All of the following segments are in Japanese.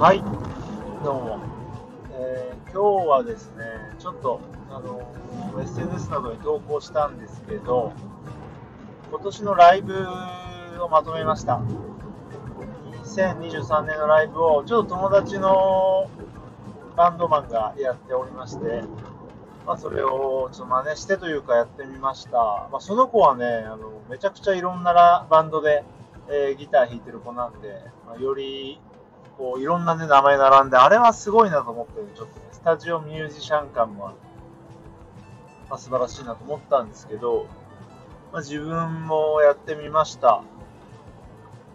はい、どうも。えー今日はですね、ちょっと、あの SNS などに投稿したんですけど、今年のライブをまとめました。2023年のライブを、ちょっと友達のバンドマンがやっておりまして、まあ、それをちょっと真似してというかやってみました。まあ、その子はね、あのめちゃくちゃいろんなバンドで、えーギター弾いてる子なんで、まあ、よりこういろんな、ね、名前並んで、あれはすごいなと思って、ちょっとね、スタジオミュージシャン感もある、まあ、素晴らしいなと思ったんですけど、まあ、自分もやってみました。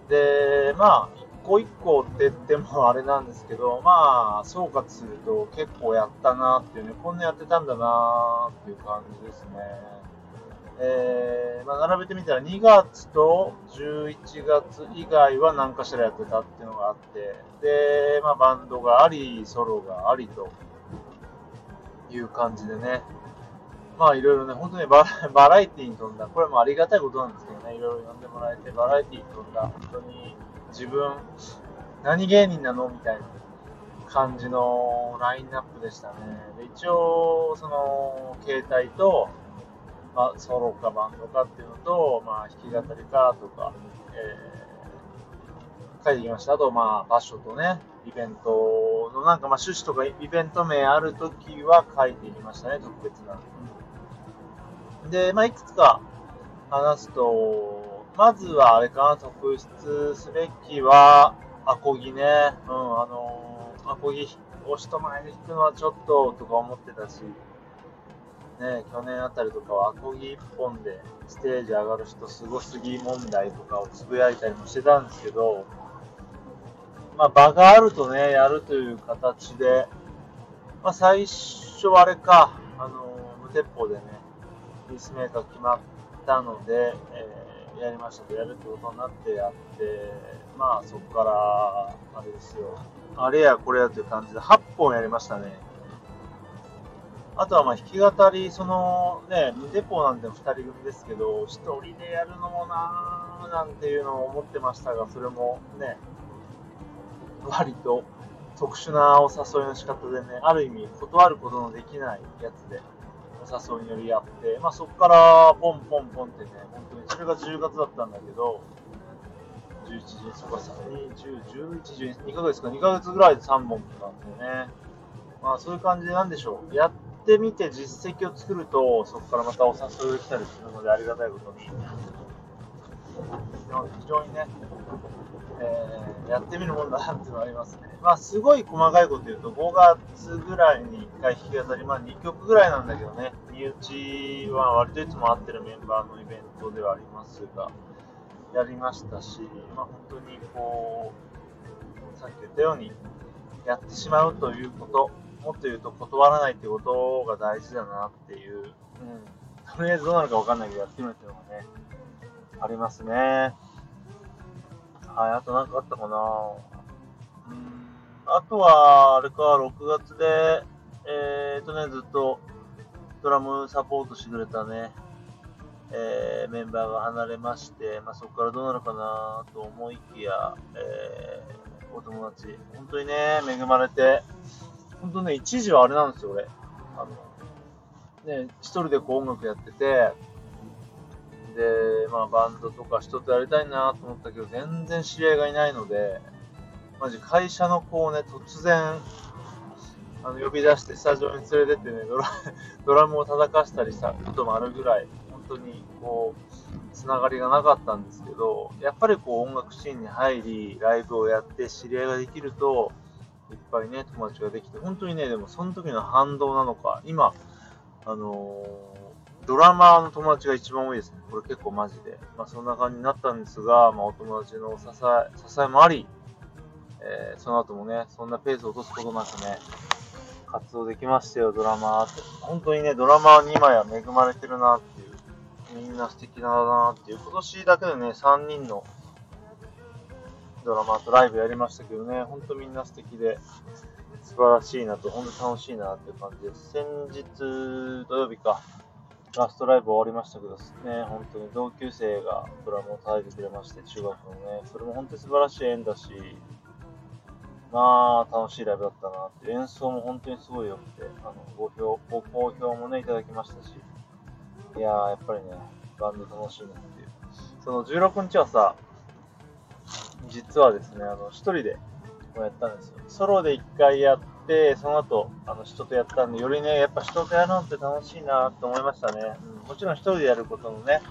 で、まあ、一個一個って言ってもあれなんですけど、まあ、総括すると結構やったなっていうね、こんなやってたんだなっていう感じですね。えーまあ、並べてみたら2月と11月以外は何かしらやってたっていうのがあって、で、まあ、バンドがあり、ソロがありという感じでね、まあいろいろね、本当にバラ バラエティに富んだ、これもありがたいことなんですけどね、いろいろ呼んでもらえて、バラエティに富んだ、本当に自分、何芸人なのみたいな感じのラインナップでしたね。で一応、その、携帯と、まあ、ソロかバンドかっていうのと、まあ、弾き語りかとか、えー書いてきました。あと、まあ、場所とね、イベントのなんか、まあ、趣旨とかイベント名あるときは書いていきましたね、特別な。で、まあ、いくつか話すと、まずはあれかな、特筆すべきは、アコギね。うん、あのーアコギを人前で弾くのはちょっととか思ってたし、ね、去年あたりとかはアコギ一本でステージ上がる人すごすぎ問題とかをつぶやいたりもしてたんですけど、まあ場があるとね、やるという形で、まあ最初あれか、あの、無鉄砲でね、ピースメーカー決まったので、えーやりましたとやるってことになってやって、まあそこから、あれですよ、あれやこれやという感じで8本やりましたね。あとはまあ弾き語り、そのね、無鉄砲なんて2人組ですけど、1人でやるのもなーなんていうのを思ってましたが、それもね、割と特殊なお誘いの仕方でね、ある意味断ることのできないやつでお誘いによりやって、まあそこからポンポンポンってね、本当にそれが10月だったんだけど、11時、そこか、10、11、12、ヶ月か、2ヶ月ぐらいで3本って感じでね、まあそういう感じでなんでしょう、やってみて実績を作ると、そこからまたお誘いが来たりするのでありがたいことに、非常にね、えーやってみるもんだなっていうのはありますね。まあ、すごい細かいこと言うと、5月ぐらいに1回弾き語り、まあ、2曲ぐらいなんだけどね、身内は割といつも会ってるメンバーのイベントではありますが、やりましたし、まあ、本当にこう、さっき言ったように、やってしまうということ、もっと言うと断らないってことが大事だなっていう、うん、とりあえずどうなるかわかんないけど、やってみるっていうのがね、ありますね。はい、あと何かあったかなうん、あとは、あれか、6月で、えーとね、ずっとドラムサポートしてくれたね、えーメンバーが離れまして、まあ、そこからどうなるかなと思いきや、えーお友達、本当にね、恵まれて、本当ね、一時はあれなんですよ、俺。あの、ね、一人でこう音楽やってて、で、まあバンドとか人とやりたいなと思ったけど、全然知り合いがいないので、マジ会社の子をね、突然、あの呼び出してスタジオに連れてってね、ドラ ドラムを叩かしたりしたこともあるぐらい、本当にこう、つながりがなかったんですけど、やっぱりこう音楽シーンに入り、ライブをやって知り合いができると、いっぱいね、友達ができて、本当にね、でもその時の反動なのか、今、あのードラマーの友達が一番多いですね。これ結構マジで。まあそんな感じになったんですが、まあお友達の支え、支えもあり、えーその後もね、そんなペースを落とすことなくね、活動できましたよ、ドラマーって。本当にね、ドラマーに今や恵まれてるなっていう、みんな素敵だなっていう、今年だけでね、3人のドラマとライブやりましたけどね、本当みんな素敵で、素晴らしいなと、本当楽しいなっていう感じです。先日、土曜日か、ラストライブ終わりましたけどね、本当に同級生がドラムを叩いてくれまして、中学のね、それも本当に素晴らしい縁だし、まあ、楽しいライブだったなって、演奏も本当にすごい良くて、あの、ご評、ご好評もね、いただきましたし、いやー、やっぱりね、バンド楽しいなっていう。その16日はさ、実はですね、あの、一人でもやったんですよ。ソロで一回やって、その後、あの、人とやったんで、よりね、やっぱ人とやるのって楽しいなと思いましたね。うん、もちろん一人でやることのね、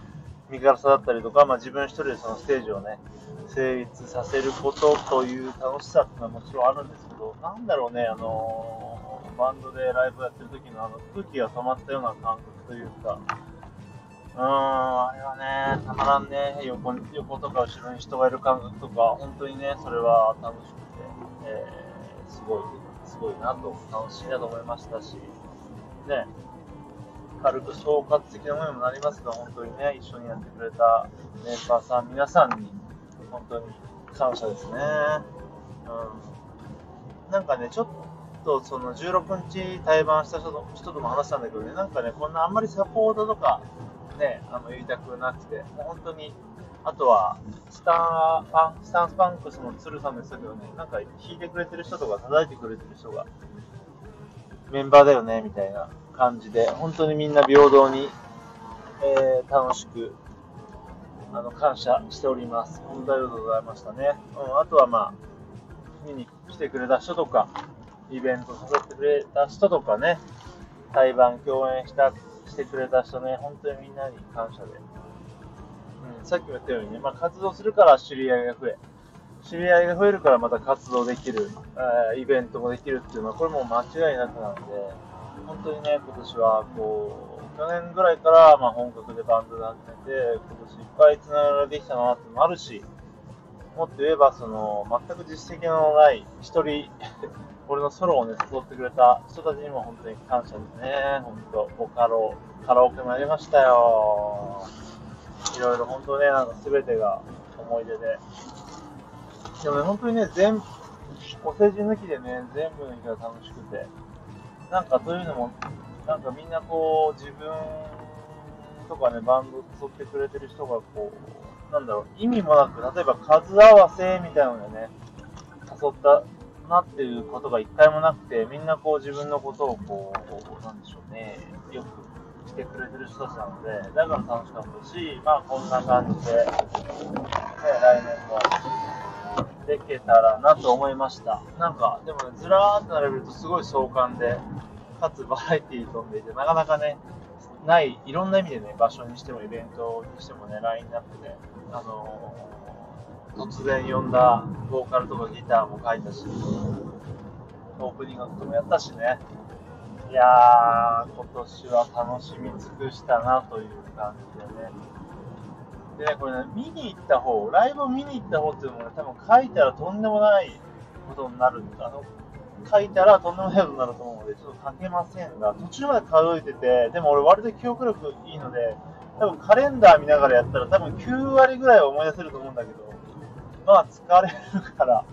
身軽さだったりとか、まあ自分一人でそのステージをね、成立させることという楽しさっていうのはもちろんあるんですけど、なんだろうね、あのー、バンドでライブやってる時のあの空気が止まったような感覚というか、うん、あれはね、たまらんね、横横とか後ろに人がいる感覚とか、本当にね、それは楽しくて、えー、すごい、すごいなと、楽しいなと思いましたし、ね、軽く総括的なものにもなりますが、本当にね、一緒にやってくれたメンバーさん、皆さんに、本当に感謝ですね。うん。なんかね、ちょっとその16日対バンした人とも話したんだけどね、なんかね、こんなあんまりサポートとか、ね、あの言いたくなくて、もう本当に、あとは、スタンパンスタンスパンクスの鶴さんですけどね、なんか弾いてくれてる人とか叩いてくれてる人が、メンバーだよね、みたいな感じで、本当にみんな平等に、えー、楽しく、あの、感謝しております。本当ありがとうございましたね。うん、あとはまあ、見に来てくれた人とか、イベントさせてくれた人とかね、対バン共演した、してくれた人ね、本当にみんなに感謝で。うん、さっきも言ったようにね、まあ、活動するから知り合いが増え、知り合いが増えるからまた活動できる、えー、イベントもできるっていうのは、これも間違いなくなんで、本当にね、今年はこう、去年ぐらいからまあ本格でバンドで始めて、今年いっぱいつながりできたなってのもあるし、もっと言えば、その、全く実績のない一人、俺のソロをね、誘ってくれた人たちにも本当に感謝ですね。本当、ボカロ、カラオケもやりましたよ。いろいろ本当ね、なんか全てが思い出で。でもね、本当にね、全、お世辞抜きでね、全部の日が楽しくて、なんかそういうのも、なんかみんなこう、自分とかね、バンド誘ってくれてる人がこう、なんだろう、意味もなく、例えば数合わせみたいなのでね、誘ったなっていうことが一回もなくて、みんなこう自分のことをこう、なんでしょうね、よくしてくれてる人たちなので、だから楽しかったし、まあこんな感じで、ね、来年もできたらなと思いました。なんか、でもね、ずらーっと並べるとすごい壮観で、かつバラエティー飛んでいて、なかなかね、ない、いろんな意味でね、場所にしてもイベントにしてもね、ラインナップで、あの、突然呼んだボーカルとかギターも書いたし、オープニングともやったしね、いやー、今年は楽しみ尽くしたなという感じでね、でね、これね、見に行った方、ライブを見に行った方っていうのもね、多分書いたらとんでもないことになる、あの、書いたらとんでもないことになると思うので、ちょっと書けませんが、途中まで数えてて、でも俺割と記憶力いいので、多分カレンダー見ながらやったら多分9割ぐらいは思い出せると思うんだけど、まあ疲れるから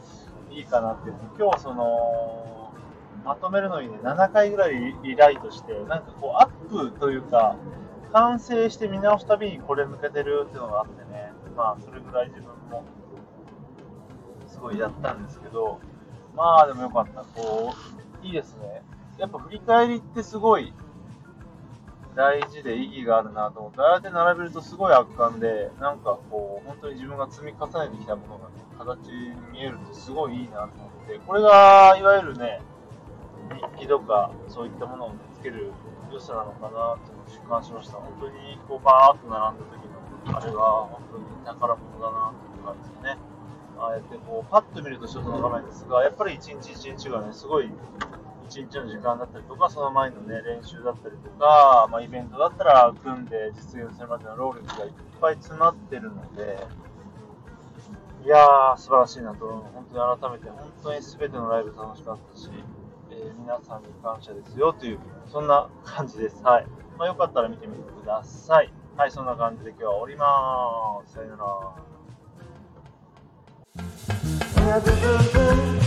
いいかなっていう。今日その、まとめるのにね、7回ぐらいリライトして、なんかこうアップというか、完成して見直すたびにこれ抜けてるっていうのがあってね、まあ、それぐらい自分もすごいやったんですけど、まあでもよかった。こう、いいですね。やっぱ振り返りってすごい大事で意義があるなと思って、ああやって並べるとすごい圧巻で、なんかこう、本当に自分が積み重ねてきたものがね、形に見えるってすごいいいなと思って、これが、いわゆるね、日記とか、そういったものを見つける良さなのかなって実感しました。本当にこうバーっと並んだ時のあれは本当に宝物だなって感じでね。ああやってこうパッと見ると一つの画面ですが、やっぱり一日一日がね、すごい一日の時間だったりとか、その前のね、練習だったりとか、まあ、イベントだったら組んで実現するまでの労力がいっぱい詰まってるので、いやー、素晴らしいなと、本当に改めて、本当に全てのライブ楽しかったし、えー、皆さんに感謝ですよという、そんな感じです。はい。まあ、よかったら見てみてください。はい、そんな感じで今日は終わります。さよなら。